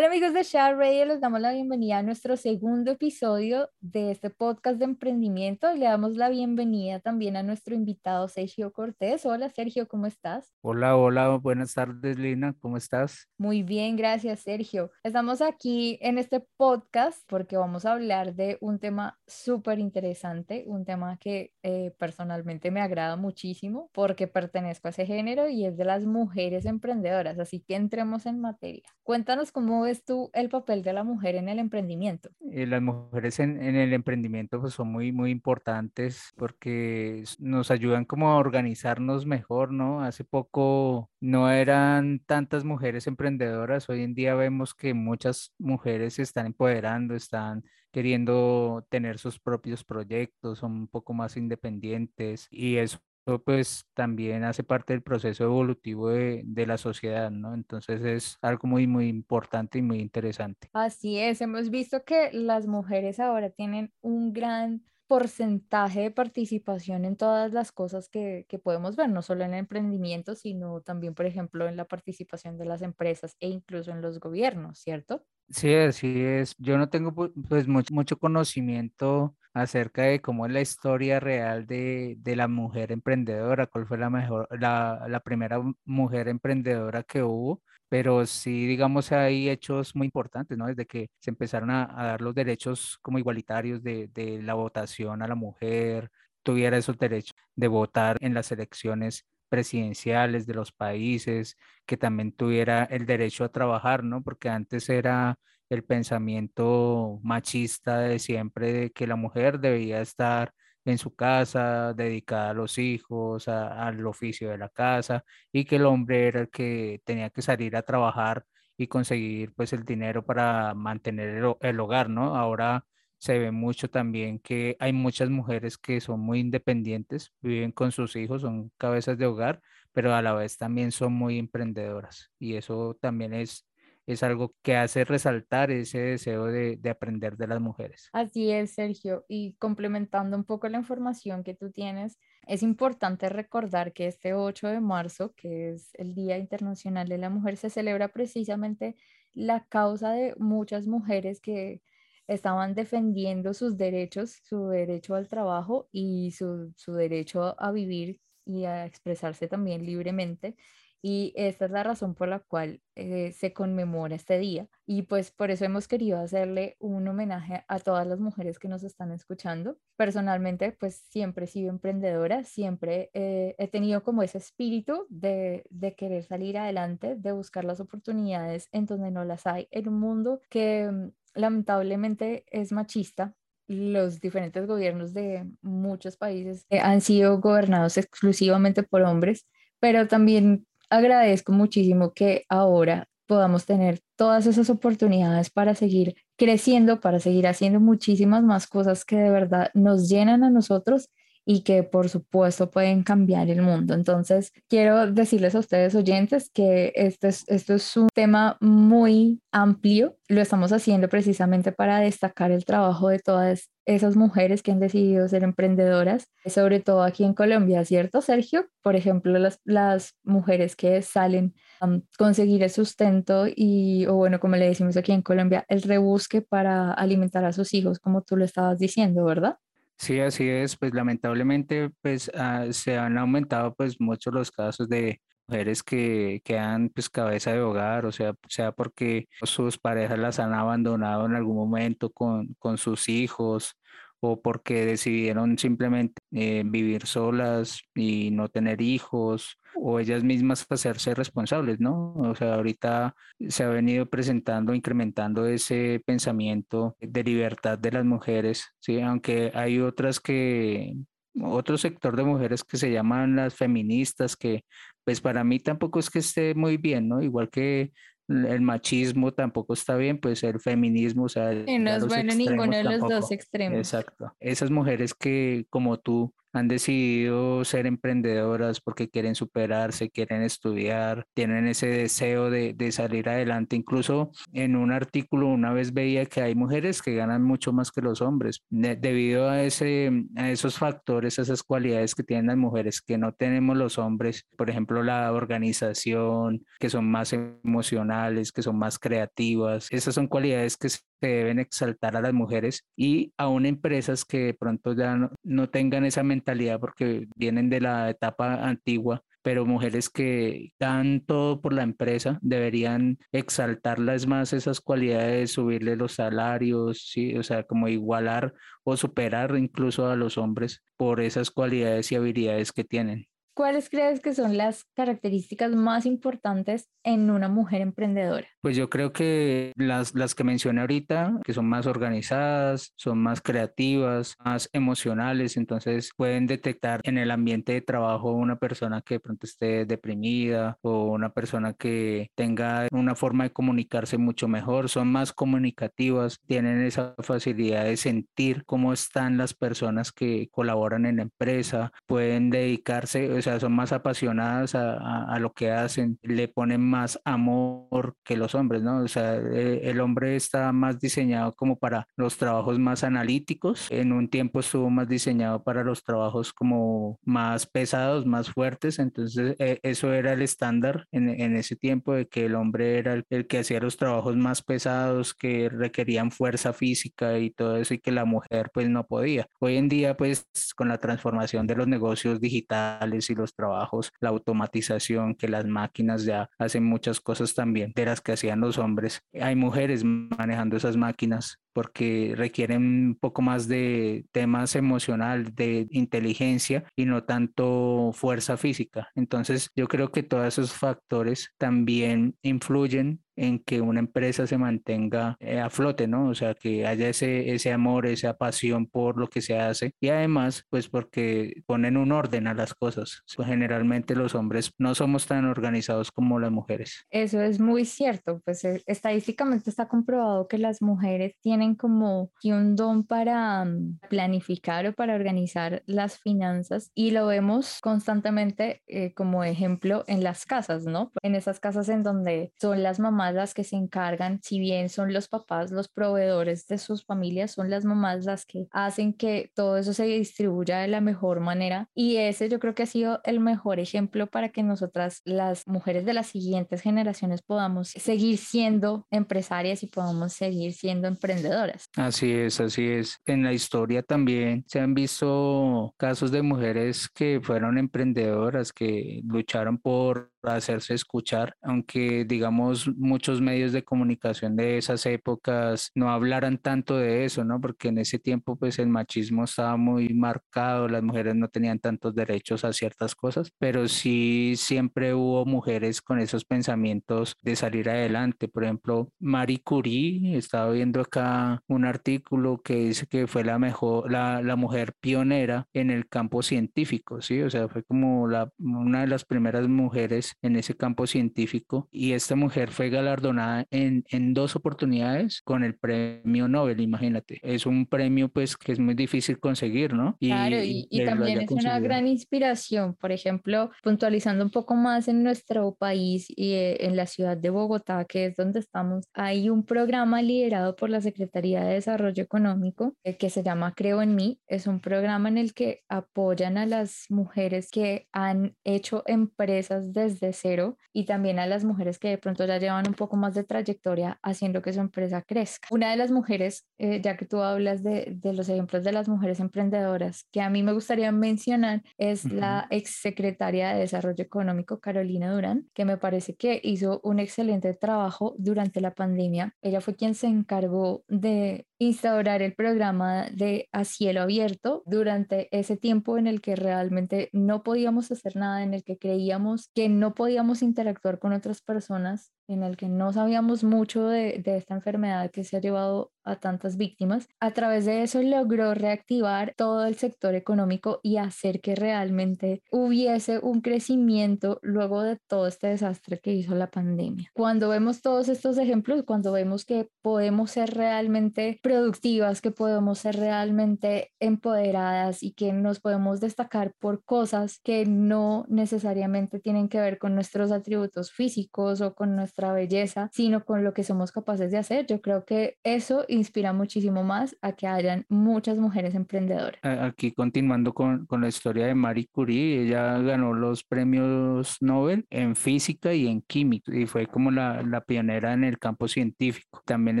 Hola amigos de Share Radio, les damos la bienvenida a nuestro segundo episodio de este podcast de emprendimiento y le damos la bienvenida también a nuestro invitado Sergio Cortés. Hola Sergio, ¿cómo estás? Hola, hola, buenas tardes Lina, ¿cómo estás? Muy bien, gracias Sergio. Estamos aquí en este podcast porque vamos a hablar de un tema súper interesante, un tema que eh, personalmente me agrada muchísimo porque pertenezco a ese género y es de las mujeres emprendedoras, así que entremos en materia. Cuéntanos cómo tú el papel de la mujer en el emprendimiento? Eh, las mujeres en, en, el emprendimiento pues, son muy, muy importantes porque nos ayudan como a organizarnos mejor, ¿no? Hace poco no eran tantas mujeres emprendedoras, hoy en día vemos que muchas mujeres se están empoderando, están queriendo tener sus propios proyectos, son un poco más independientes y eso pues también hace parte del proceso evolutivo de, de, la sociedad, ¿no? Entonces es algo muy, muy importante y muy interesante. Así es, hemos visto que las mujeres ahora tienen un gran porcentaje de participación en todas las cosas que, que, podemos ver, no solo en el emprendimiento, sino también, por ejemplo, en la participación de las empresas e incluso en los gobiernos, ¿cierto? Sí, así es. Yo no tengo pues mucho, mucho conocimiento acerca de cómo es la historia real de, de la mujer emprendedora, cuál fue la mejor, la, la primera mujer emprendedora que hubo, pero sí, digamos, hay hechos muy importantes, ¿no? Desde que se empezaron a, dar los derechos como igualitarios de, de la votación a la mujer, tuviera esos derechos de votar en las elecciones presidenciales de los países, que también tuviera el derecho a trabajar, ¿no? Porque antes era el pensamiento machista de siempre de que la mujer debía estar en su casa, dedicada a los hijos, al oficio de la casa, y que el hombre era el que tenía que salir a trabajar y conseguir pues el dinero para mantener el, el hogar, ¿no? Ahora se ve mucho también que hay muchas mujeres que son muy independientes, viven con sus hijos, son cabezas de hogar, pero a la vez también son muy emprendedoras y eso también es, es algo que hace resaltar ese deseo de, de aprender de las mujeres. Así es, Sergio, y complementando un poco la información que tú tienes, es importante recordar que este 8 de marzo, que es el Día Internacional de la Mujer, se celebra precisamente la causa de muchas mujeres que estaban defendiendo sus derechos, su derecho al trabajo y su, su, derecho a vivir y a expresarse también libremente. Y esta es la razón por la cual eh, se conmemora este día. Y pues por eso hemos querido hacerle un homenaje a todas las mujeres que nos están escuchando. Personalmente, pues siempre he sido emprendedora, siempre eh, he tenido como ese espíritu de, de querer salir adelante, de buscar las oportunidades en donde no las hay, en un mundo que mm, lamentablemente es machista. Los diferentes gobiernos de muchos países han sido gobernados exclusivamente por hombres, pero también agradezco muchísimo que ahora podamos tener todas esas oportunidades para seguir creciendo, para seguir haciendo muchísimas más cosas que de verdad nos llenan a nosotros y que por supuesto pueden cambiar el mundo. Entonces, quiero decirles a ustedes oyentes que esto es, esto es un tema muy amplio. Lo estamos haciendo precisamente para destacar el trabajo de todas esas mujeres que han decidido ser emprendedoras, sobre todo aquí en Colombia, ¿cierto, Sergio? Por ejemplo, las, las mujeres que salen a conseguir el sustento y, o bueno, como le decimos aquí en Colombia, el rebusque para alimentar a sus hijos, como tú lo estabas diciendo, ¿verdad? Sí, así es. Pues lamentablemente pues ah, se han aumentado pues muchos los casos de mujeres que quedan pues cabeza de hogar, o sea, sea porque sus parejas las han abandonado en algún momento con, con sus hijos o porque decidieron simplemente eh, vivir solas y no tener hijos o ellas mismas hacerse responsables, ¿no? O sea, ahorita se ha venido presentando, incrementando ese pensamiento de libertad de las mujeres, ¿sí? Aunque hay otras que, otro sector de mujeres que se llaman las feministas, que pues para mí tampoco es que esté muy bien, ¿no? Igual que el machismo tampoco está bien, pues el feminismo, o sea... no es bueno ninguno de los dos extremos. Exacto. Esas mujeres que, como tú, han decidido ser emprendedoras porque quieren superarse, quieren estudiar, tienen ese deseo de, de salir adelante. Incluso en un artículo una vez veía que hay mujeres que ganan mucho más que los hombres debido a, ese, a esos factores, a esas cualidades que tienen las mujeres que no tenemos los hombres. Por ejemplo, la organización, que son más emocionales, que son más creativas. Esas son cualidades que se deben exaltar a las mujeres y aún empresas que de pronto ya no, no tengan esa mentalidad porque vienen de la etapa antigua pero mujeres que dan todo por la empresa deberían exaltarlas más esas cualidades, subirle los salarios, ¿sí? o sea, como igualar o superar incluso a los hombres por esas cualidades y habilidades que tienen. ¿Cuáles crees que son las características más importantes en una mujer emprendedora? Pues yo creo que las, las que mencioné ahorita, que son más organizadas, son más creativas, más emocionales, entonces pueden detectar en el ambiente de trabajo una persona que de pronto esté deprimida o una persona que tenga una forma de comunicarse mucho mejor, son más comunicativas, tienen esa facilidad de sentir cómo están las personas que colaboran en la empresa, pueden dedicarse, o sea, son más apasionadas a, a, lo que hacen, le ponen más amor que los hombres, ¿no? O sea, eh, el hombre está más diseñado como para los trabajos más analíticos, en un tiempo estuvo más diseñado para los trabajos como más pesados, más fuertes, entonces eh, eso era el estándar en, en, ese tiempo de que el hombre era el, el que hacía los trabajos más pesados, que requerían fuerza física y todo eso y que la mujer pues no podía. Hoy en día pues con la transformación de los negocios digitales y los trabajos, la automatización, que las máquinas ya hacen muchas cosas también de las que hacían los hombres. Hay mujeres manejando esas máquinas porque requieren un poco más de temas emocional, de inteligencia y no tanto fuerza física. Entonces, yo creo que todos esos factores también influyen en que una empresa se mantenga eh, a flote, ¿no? O sea, que haya ese, ese amor, esa pasión por lo que se hace y además, pues porque ponen un orden a las cosas. Pues, generalmente los hombres no somos tan organizados como las mujeres. Eso es muy cierto, pues eh, estadísticamente está comprobado que las mujeres tienen como un don para mm, planificar o para organizar las finanzas y lo vemos constantemente eh, como ejemplo en las casas, ¿no? En esas casas en donde son las mamás las que se encargan, si bien son los papás los proveedores de sus familias, son las mamás las que hacen que todo eso se distribuya de la mejor manera. Y ese yo creo que ha sido el mejor ejemplo para que nosotras, las mujeres de las siguientes generaciones, podamos seguir siendo empresarias y podamos seguir siendo emprendedoras. Así es, así es. En la historia también se han visto casos de mujeres que fueron emprendedoras, que lucharon por hacerse escuchar, aunque digamos muchos medios de comunicación de esas épocas no hablaran tanto de eso, ¿no? Porque en ese tiempo pues el machismo estaba muy marcado, las mujeres no tenían tantos derechos a ciertas cosas, pero sí siempre hubo mujeres con esos pensamientos de salir adelante. Por ejemplo, Marie Curie, estaba viendo acá un artículo que dice que fue la mejor, la, la mujer pionera en el campo científico, ¿sí? O sea, fue como la, una de las primeras mujeres en ese campo científico y esta mujer fue galardonada en, en dos oportunidades con el premio Nobel, imagínate. Es un premio pues que es muy difícil conseguir, ¿no? Y, claro, y, y también es una gran inspiración, por ejemplo, puntualizando un poco más en nuestro país y eh, en la ciudad de Bogotá, que es donde estamos, hay un programa liderado por la Secretaría de Desarrollo Económico eh, que se llama Creo en mí. Es un programa en el que apoyan a las mujeres que han hecho empresas desde cero y también a las mujeres que de pronto ya llevan un poco más de trayectoria haciendo que su empresa crezca. Una de las mujeres, eh, ya que tú hablas de, de, los ejemplos de las mujeres emprendedoras, que a mí me gustaría mencionar es uh -huh. la exsecretaria de Desarrollo Económico, Carolina Durán, que me parece que hizo un excelente trabajo durante la pandemia. Ella fue quien se encargó de で instaurar el programa de a cielo abierto durante ese tiempo en el que realmente no podíamos hacer nada, en el que creíamos que no podíamos interactuar con otras personas en el que no sabíamos mucho de, de, esta enfermedad que se ha llevado a tantas víctimas. A través de eso logró reactivar todo el sector económico y hacer que realmente hubiese un crecimiento luego de todo este desastre que hizo la pandemia. Cuando vemos todos estos ejemplos, cuando vemos que podemos ser realmente productivas, que podemos ser realmente empoderadas y que nos podemos destacar por cosas que no necesariamente tienen que ver con nuestros atributos físicos o con nuestra belleza, sino con lo que somos capaces de hacer. Yo creo que eso inspira muchísimo más a que hayan muchas mujeres emprendedoras. Aquí continuando con, con la historia de Marie Curie, ella ganó los premios Nobel en física y en química y fue como la, la pionera en el campo científico. También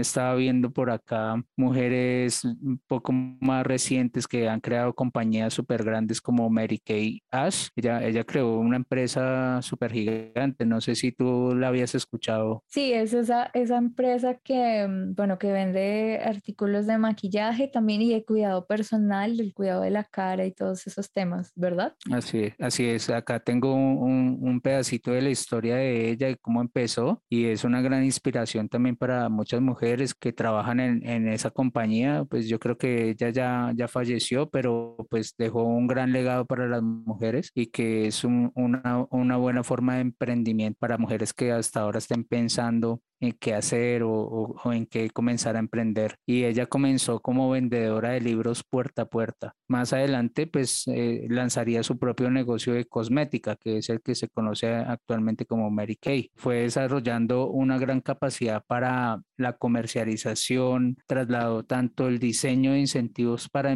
estaba viendo por acá mujeres un poco más recientes que han creado compañías súper grandes como Mary Kay Ash. Ella, ella creó una empresa súper gigante. No sé si tú la habías escuchado. Sí, es esa, esa empresa que, mm, bueno, que vende artículos de maquillaje también y de cuidado personal, del cuidado de la cara y todos esos temas, ¿verdad? Así es, así es. Acá tengo un, un pedacito de la historia de ella y cómo empezó y es una gran inspiración también para muchas mujeres que trabajan en, en esa compañía. Pues yo creo que ella ya, ya falleció, pero pues dejó un gran legado para las mujeres y que es una, una buena forma de emprendimiento para mujeres que hasta ahora estén pensando en qué hacer o, o, en qué comenzar a emprender. Y ella comenzó como vendedora de libros puerta a puerta. Más adelante, pues eh, lanzaría su propio negocio de cosmética, que es el que se conoce actualmente como Mary Kay. Fue desarrollando una gran capacidad para la comercialización, trasladó tanto el diseño de incentivos para,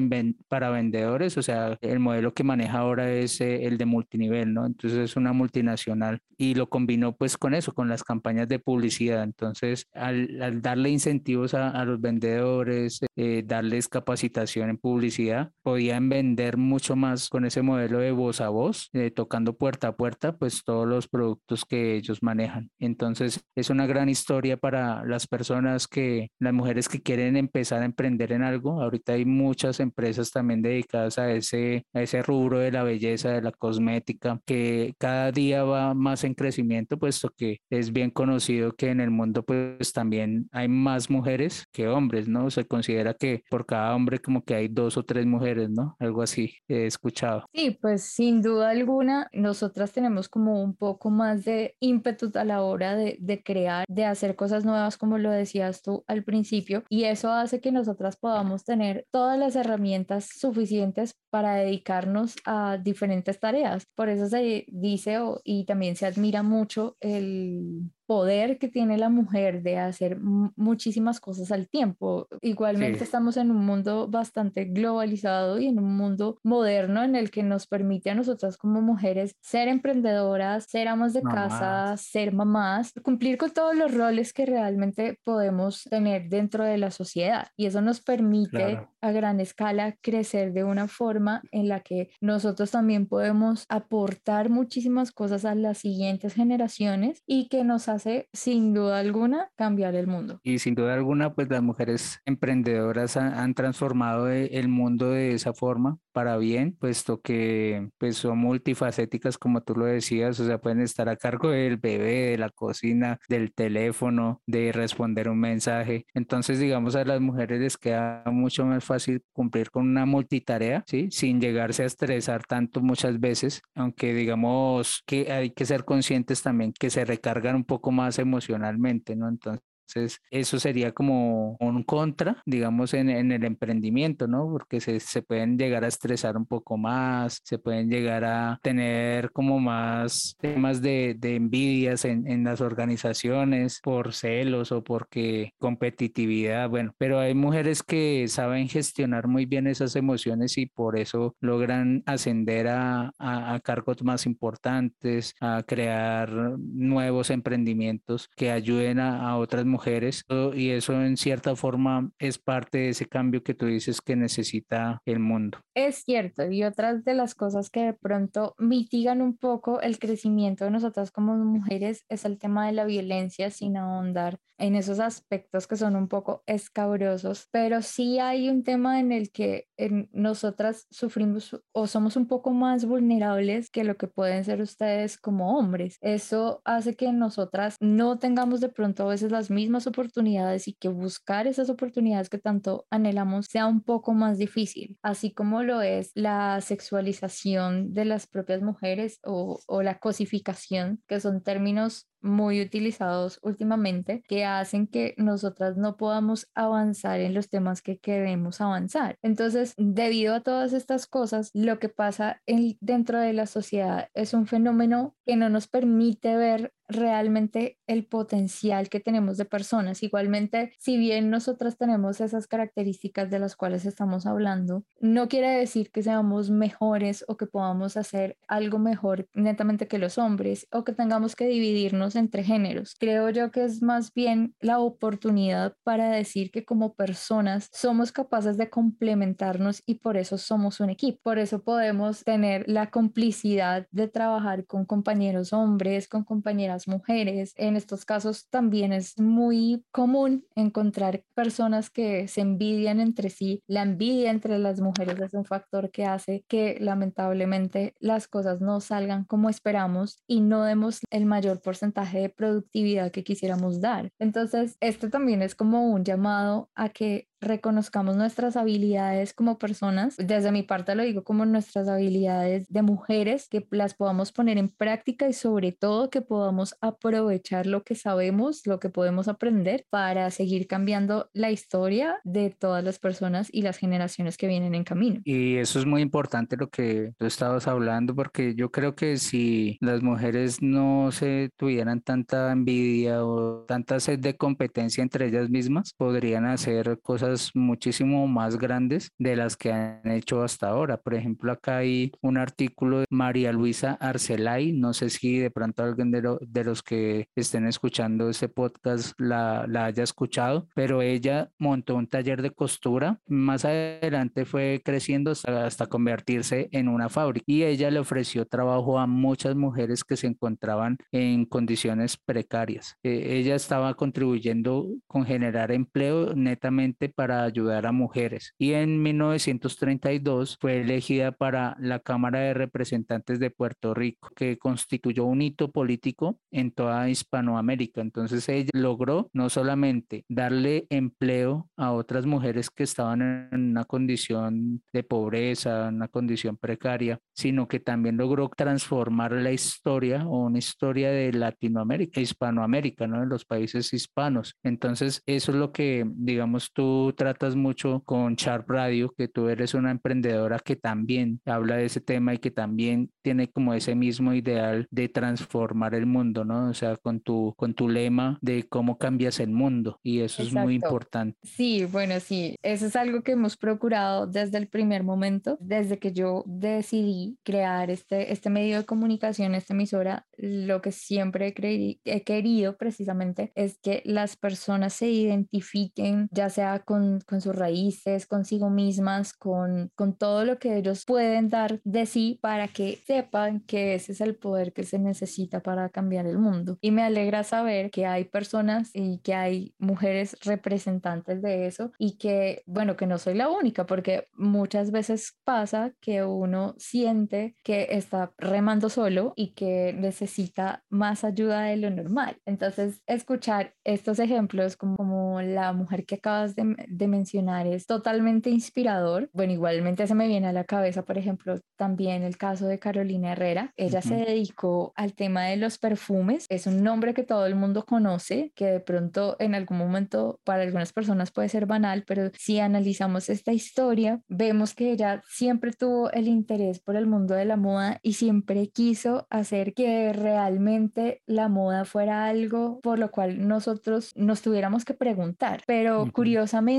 para vendedores, o sea, el modelo que maneja ahora es eh, el de multinivel, ¿no? Entonces es una multinacional y lo combinó pues con eso, con las campañas de publicidad entonces, al, darle incentivos a, los vendedores, eh, darles capacitación en publicidad, podían vender mucho más con ese modelo de voz a voz, eh, tocando puerta a puerta, pues todos los productos que ellos manejan. Entonces, es una gran historia para las personas que, las mujeres que quieren empezar a emprender en algo. Ahorita hay muchas empresas también dedicadas a ese, a ese rubro de la belleza, de la cosmética, que cada día va más en crecimiento, puesto que es bien conocido que en el mundo pues también hay más mujeres que hombres, ¿no? Se considera que por cada hombre como que hay dos o tres mujeres, ¿no? Algo así he escuchado. Sí, pues sin duda alguna, nosotras tenemos como un poco más de ímpetu a la hora de, crear, de hacer cosas nuevas, como lo decías tú al principio, y eso hace que nosotras podamos tener todas las herramientas suficientes para dedicarnos a diferentes tareas. Por eso se dice y también se admira mucho el poder que tiene la mujer de hacer muchísimas cosas al tiempo. Igualmente estamos en un mundo bastante globalizado y en un mundo moderno en el que nos permite a nosotras como mujeres ser emprendedoras, ser amas de casa, ser mamás, cumplir con todos los roles que realmente podemos tener dentro de la sociedad. Y eso nos permite a gran escala crecer de una forma en la que nosotros también podemos aportar muchísimas cosas a las siguientes generaciones y que nos hace sin duda alguna cambiar el mundo. Y sin duda alguna, pues las mujeres emprendedoras han, transformado e, el mundo de esa forma para bien, puesto que pues son multifacéticas como tú lo decías, o sea, pueden estar a cargo del bebé, de la cocina, del teléfono, de responder un mensaje. Entonces, digamos, a las mujeres les queda mucho más fácil cumplir con una multitarea, ¿sí? Sin llegarse a estresar tanto muchas veces, aunque digamos que hay que ser conscientes también que se recargan un poco más emocionalmente, ¿no? Entonces, entonces, eso sería como un contra, digamos, en, el emprendimiento, ¿no? Porque se, se, pueden llegar a estresar un poco más, se pueden llegar a tener como más temas de, de envidias en, en, las organizaciones por celos o porque competitividad, bueno, pero hay mujeres que saben gestionar muy bien esas emociones y por eso logran ascender a, a, a cargos más importantes, a crear nuevos emprendimientos que ayuden a, a otras mujeres mujeres y eso en cierta forma es parte de ese cambio que tú dices que necesita el mundo. Es cierto, y otras de las cosas que de pronto mitigan un poco el crecimiento de nosotras como mujeres es el tema de la violencia sin ahondar en esos aspectos que son un poco escabrosos, pero sí hay un tema en el que en nosotras sufrimos o somos un poco más vulnerables que lo que pueden ser ustedes como hombres. Eso hace que nosotras no tengamos de pronto a veces las mismas oportunidades y que buscar esas oportunidades que tanto anhelamos sea un poco más difícil, así como lo es la sexualización de las propias mujeres o, o la cosificación, que son términos muy utilizados últimamente que hacen que nosotras no podamos avanzar en los temas que queremos avanzar. Entonces, debido a todas estas cosas, lo que pasa en, dentro de la sociedad es un fenómeno que no nos permite ver realmente el potencial que tenemos de personas. Igualmente, si bien nosotras tenemos esas características de las cuales estamos hablando, no quiere decir que seamos mejores o que podamos hacer algo mejor netamente que los hombres o que tengamos que dividirnos entre géneros. Creo yo que es más bien la oportunidad para decir que como personas somos capaces de complementarnos y por eso somos un equipo. Por eso podemos tener la complicidad de trabajar con compañeros hombres, con compañeras mujeres. En estos casos también es muy común encontrar personas que se envidian entre sí. La envidia entre las mujeres es un factor que hace que lamentablemente las cosas no salgan como esperamos y no demos el mayor porcentaje de productividad que quisiéramos dar. Entonces, esto también es como un llamado a que reconozcamos nuestras habilidades como personas. Desde mi parte lo digo como nuestras habilidades de mujeres, que las podamos poner en práctica y sobre todo que podamos aprovechar lo que sabemos, lo que podemos aprender para seguir cambiando la historia de todas las personas y las generaciones que vienen en camino. Y eso es muy importante lo que tú estabas hablando, porque yo creo que si las mujeres no se tuvieran tanta envidia o tanta sed de competencia entre ellas mismas, podrían hacer cosas muchísimo más grandes de las que han hecho hasta ahora. Por ejemplo, acá hay un artículo de María Luisa Arcelay, no sé si de pronto alguien de, los que estén escuchando este podcast la, haya escuchado, pero ella montó un taller de costura, más adelante fue creciendo hasta, hasta convertirse en una fábrica y ella le ofreció trabajo a muchas mujeres que se encontraban en condiciones precarias. Eh, ella estaba contribuyendo con generar empleo netamente para ayudar a mujeres y en 1932 fue elegida para la Cámara de Representantes de Puerto Rico, que constituyó un hito político en toda Hispanoamérica. Entonces ella logró no solamente darle empleo a otras mujeres que estaban en una condición de pobreza, una condición precaria, sino que también logró transformar la historia o una historia de Latinoamérica, Hispanoamérica, ¿no? De los países hispanos. Entonces, eso es lo que, digamos, tú tratas mucho con Sharp Radio, que tú eres una emprendedora que también habla de ese tema y que también tiene como ese mismo ideal de transformar el mundo, ¿no? O sea, con tu, con tu lema de cómo cambias el mundo y eso es muy importante. Sí, bueno, sí, eso es algo que hemos procurado desde el primer momento, desde que yo decidí crear este, este medio de comunicación, esta emisora, lo que siempre he, he querido precisamente es que las personas se identifiquen, ya sea con con, sus raíces, consigo mismas, con, con todo lo que ellos pueden dar de sí para que sepan que ese es el poder que se necesita para cambiar el mundo. Y me alegra saber que hay personas y que hay mujeres representantes de eso y que, bueno, que no soy la única, porque muchas veces pasa que uno siente que está remando solo y que necesita más ayuda de lo normal. Entonces, escuchar estos ejemplos como, como la mujer que acabas de, de mencionar es totalmente inspirador. Bueno, igualmente se me viene a la cabeza, por ejemplo, también el caso de Carolina Herrera. Ella se dedicó al tema de los perfumes. Es un nombre que todo el mundo conoce, que de pronto en algún momento para algunas personas puede ser banal, pero si analizamos esta historia, vemos que ella siempre tuvo el interés por el mundo de la moda y siempre quiso hacer que realmente la moda fuera algo por lo cual nosotros nos tuviéramos que preguntar. Pero curiosamente,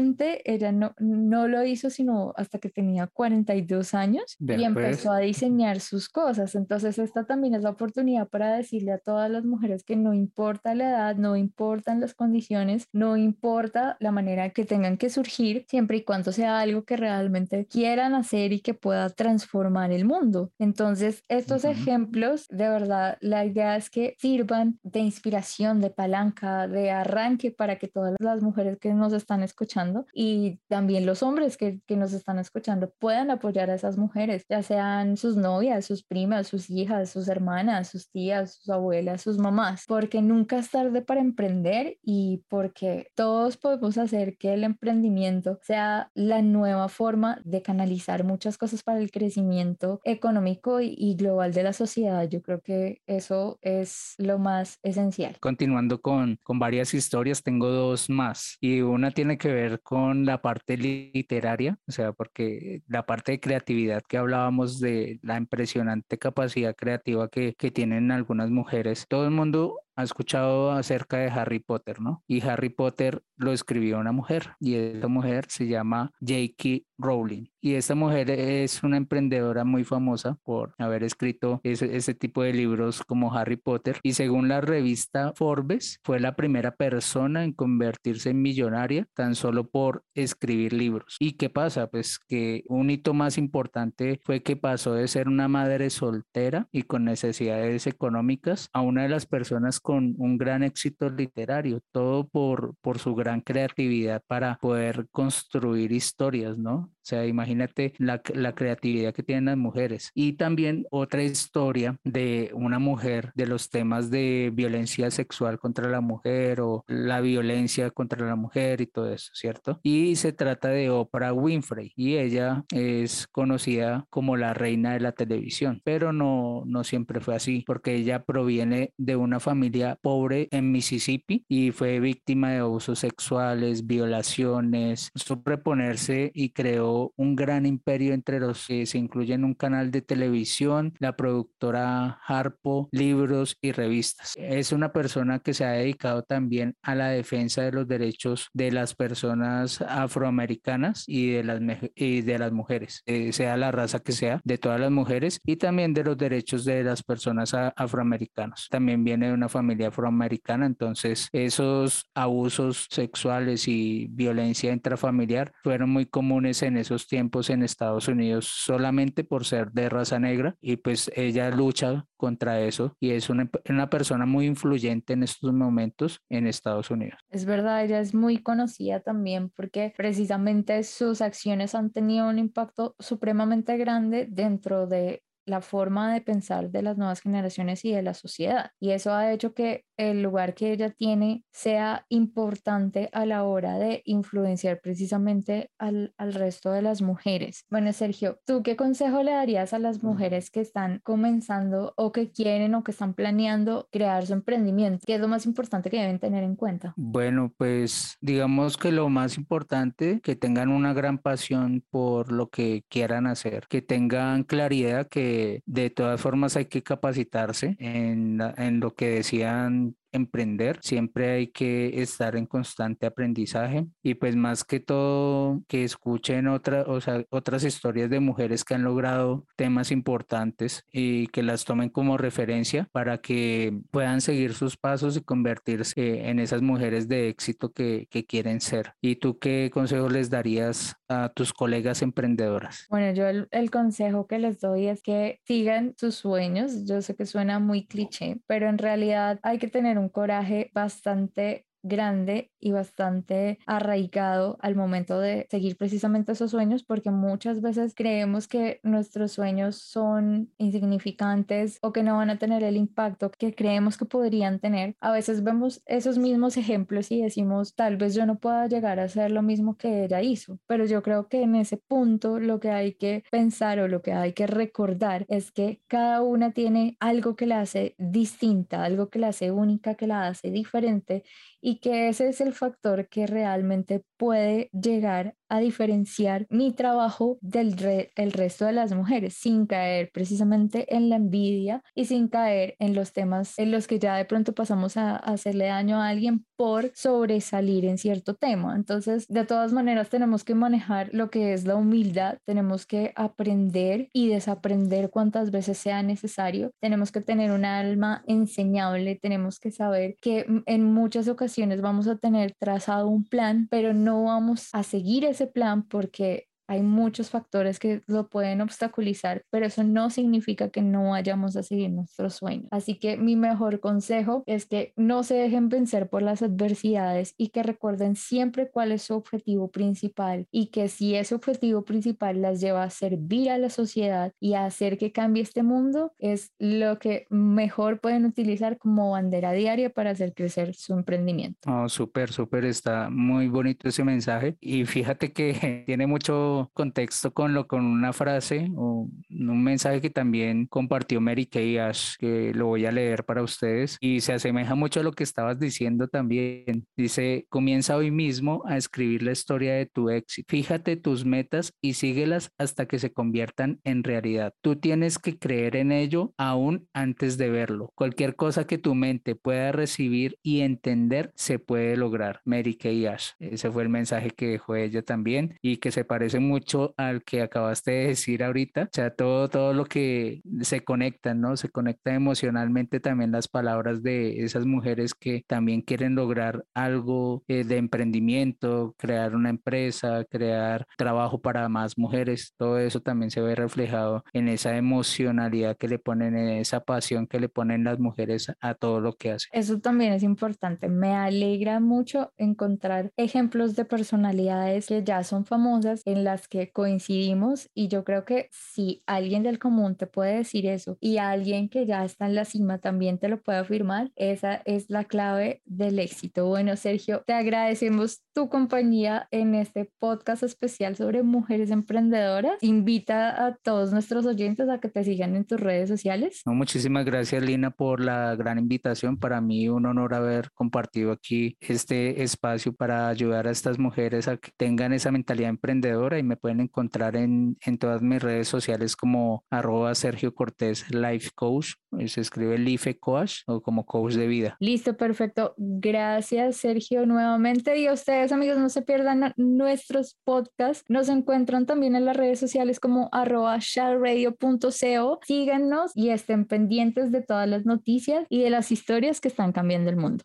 ella no, no lo hizo sino hasta que tenía 42 años y empezó a diseñar sus cosas. Entonces esta también es la oportunidad para decirle a todas las mujeres que no importa la edad, no importan las condiciones, no importa la manera que tengan que surgir, siempre y cuando sea algo que realmente quieran hacer y que pueda transformar el mundo. Entonces estos ejemplos, de verdad, la idea es que sirvan de inspiración, de palanca, de arranque para que todas las mujeres que nos están escuchando y también los hombres que, que nos están escuchando puedan apoyar a esas mujeres, ya sean sus novias, sus primas, sus hijas, sus hermanas, sus tías, sus abuelas, sus mamás, porque nunca es tarde para emprender y porque todos podemos hacer que el emprendimiento sea la nueva forma de canalizar muchas cosas para el crecimiento económico y, global de la sociedad. Yo creo que eso es lo más esencial. Continuando con, con varias historias, tengo dos más y una tiene que ver con la parte literaria, o sea, porque la parte de creatividad que hablábamos de la impresionante capacidad creativa que, tienen algunas mujeres, todo el mundo ha escuchado acerca de Harry Potter, ¿no? Y Harry Potter lo escribió una mujer y esa mujer se llama J.K. Rowling. Y esta mujer es una emprendedora muy famosa por haber escrito ese, ese, tipo de libros como Harry Potter. Y según la revista Forbes, fue la primera persona en convertirse en millonaria tan solo por escribir libros. ¿Y qué pasa? Pues que un hito más importante fue que pasó de ser una madre soltera y con necesidades económicas a una de las personas con un gran éxito literario, todo por, por su gran creatividad para poder construir historias, ¿no? O sea, imagínate la, la, creatividad que tienen las mujeres. Y también otra historia de una mujer, de los temas de violencia sexual contra la mujer o la violencia contra la mujer y todo eso, ¿cierto? Y se trata de Oprah Winfrey y ella es conocida como la reina de la televisión, pero no, no siempre fue así, porque ella proviene de una familia pobre en Mississippi y fue víctima de abusos sexuales, violaciones, sobreponerse y creó un gran imperio entre los que se incluyen un canal de televisión, la productora Harpo, libros y revistas. Es una persona que se ha dedicado también a la defensa de los derechos de las personas afroamericanas y de las, y de las mujeres, eh, sea la raza que sea, de todas las mujeres y también de los derechos de las personas afroamericanas. También viene de una familia afroamericana, entonces esos abusos sexuales y violencia intrafamiliar fueron muy comunes en esos tiempos en Estados Unidos solamente por ser de raza negra y pues ella lucha contra eso y es una, una persona muy influyente en estos momentos en Estados Unidos. Es verdad, ella es muy conocida también porque precisamente sus acciones han tenido un impacto supremamente grande dentro de la forma de pensar de las nuevas generaciones y de la sociedad. Y eso ha hecho que el lugar que ella tiene sea importante a la hora de influenciar precisamente al, al, resto de las mujeres. Bueno, Sergio, ¿tú qué consejo le darías a las mujeres que están comenzando o que quieren o que están planeando crear su emprendimiento? ¿Qué es lo más importante que deben tener en cuenta? Bueno, pues digamos que lo más importante, que tengan una gran pasión por lo que quieran hacer, que tengan claridad que de todas formas hay que capacitarse en, en lo que decían emprender, siempre hay que estar en constante aprendizaje y pues más que todo que escuchen otra, o sea, otras historias de mujeres que han logrado temas importantes y que las tomen como referencia para que puedan seguir sus pasos y convertirse en esas mujeres de éxito que, que quieren ser. ¿Y tú qué consejo les darías a tus colegas emprendedoras? Bueno, yo el, el consejo que les doy es que sigan sus sueños. Yo sé que suena muy cliché, pero en realidad hay que tener un coraje bastante grande y bastante arraigado al momento de seguir precisamente esos sueños porque muchas veces creemos que nuestros sueños son insignificantes o que no van a tener el impacto que creemos que podrían tener. A veces vemos esos mismos ejemplos y decimos tal vez yo no pueda llegar a hacer lo mismo que ella hizo, pero yo creo que en ese punto lo que hay que pensar o lo que hay que recordar es que cada una tiene algo que la hace distinta, algo que la hace única, que la hace diferente y que ese es el factor que realmente puede llegar a diferenciar mi trabajo del el resto de las mujeres sin caer precisamente en la envidia y sin caer en los temas en los que ya de pronto pasamos a, hacerle daño a alguien por sobresalir en cierto tema. Entonces, de todas maneras, tenemos que manejar lo que es la humildad, tenemos que aprender y desaprender cuantas veces sea necesario, tenemos que tener un alma enseñable, tenemos que saber que en muchas ocasiones vamos a tener trazado un plan, pero no vamos a seguir ese plan porque hay muchos factores que lo pueden obstaculizar, pero eso no significa que no vayamos a seguir nuestros sueños. Así que mi mejor consejo es que no se dejen vencer por las adversidades y que recuerden siempre cuál es su objetivo principal y que si ese objetivo principal las lleva a servir a la sociedad y a hacer que cambie este mundo, es lo que mejor pueden utilizar como bandera diaria para hacer crecer su emprendimiento. Oh, súper, súper, está muy bonito ese mensaje y fíjate que tiene mucho contexto con lo con una frase o un mensaje que también compartió Mary Kay Ash, que lo voy a leer para ustedes y se asemeja mucho a lo que estabas diciendo también. Dice, comienza hoy mismo a escribir la historia de tu éxito. Fíjate tus metas y síguelas hasta que se conviertan en realidad. Tú tienes que creer en ello aún antes de verlo. Cualquier cosa que tu mente pueda recibir y entender se puede lograr. Mary Kay Ash. Ese fue el mensaje que dejó ella también y que se parece mucho al que acabaste de decir ahorita. O sea, todo, todo lo que se conecta, ¿no? Se conecta emocionalmente también las palabras de esas mujeres que también quieren lograr algo eh, de emprendimiento, crear una empresa, crear trabajo para más mujeres. Todo eso también se ve reflejado en esa emocionalidad que le ponen, en esa pasión que le ponen las mujeres a todo lo que hacen. Eso también es importante. Me alegra mucho encontrar ejemplos de personalidades que ya son famosas en las que coincidimos y yo creo que si alguien del común te puede decir eso y alguien que ya está en la cima también te lo puede afirmar, esa es la clave del éxito. Bueno, Sergio, te agradecemos tu compañía en este podcast especial sobre mujeres emprendedoras. Invita a todos nuestros oyentes a que te sigan en tus redes sociales. No, muchísimas gracias, Lina, por la gran invitación. Para mí un honor haber compartido aquí este espacio para ayudar a estas mujeres a que tengan esa mentalidad emprendedora y me pueden encontrar en, en todas mis redes sociales como arroba Sergio Cortés Life Coach, se escribe Life Coach o como coach de vida. Listo, perfecto. Gracias, Sergio, nuevamente. Y a ustedes, amigos, no se pierdan nuestros podcasts. Nos encuentran también en las redes sociales como arroba shareradio.co. Síganos y estén pendientes de todas las noticias y de las historias que están cambiando el mundo.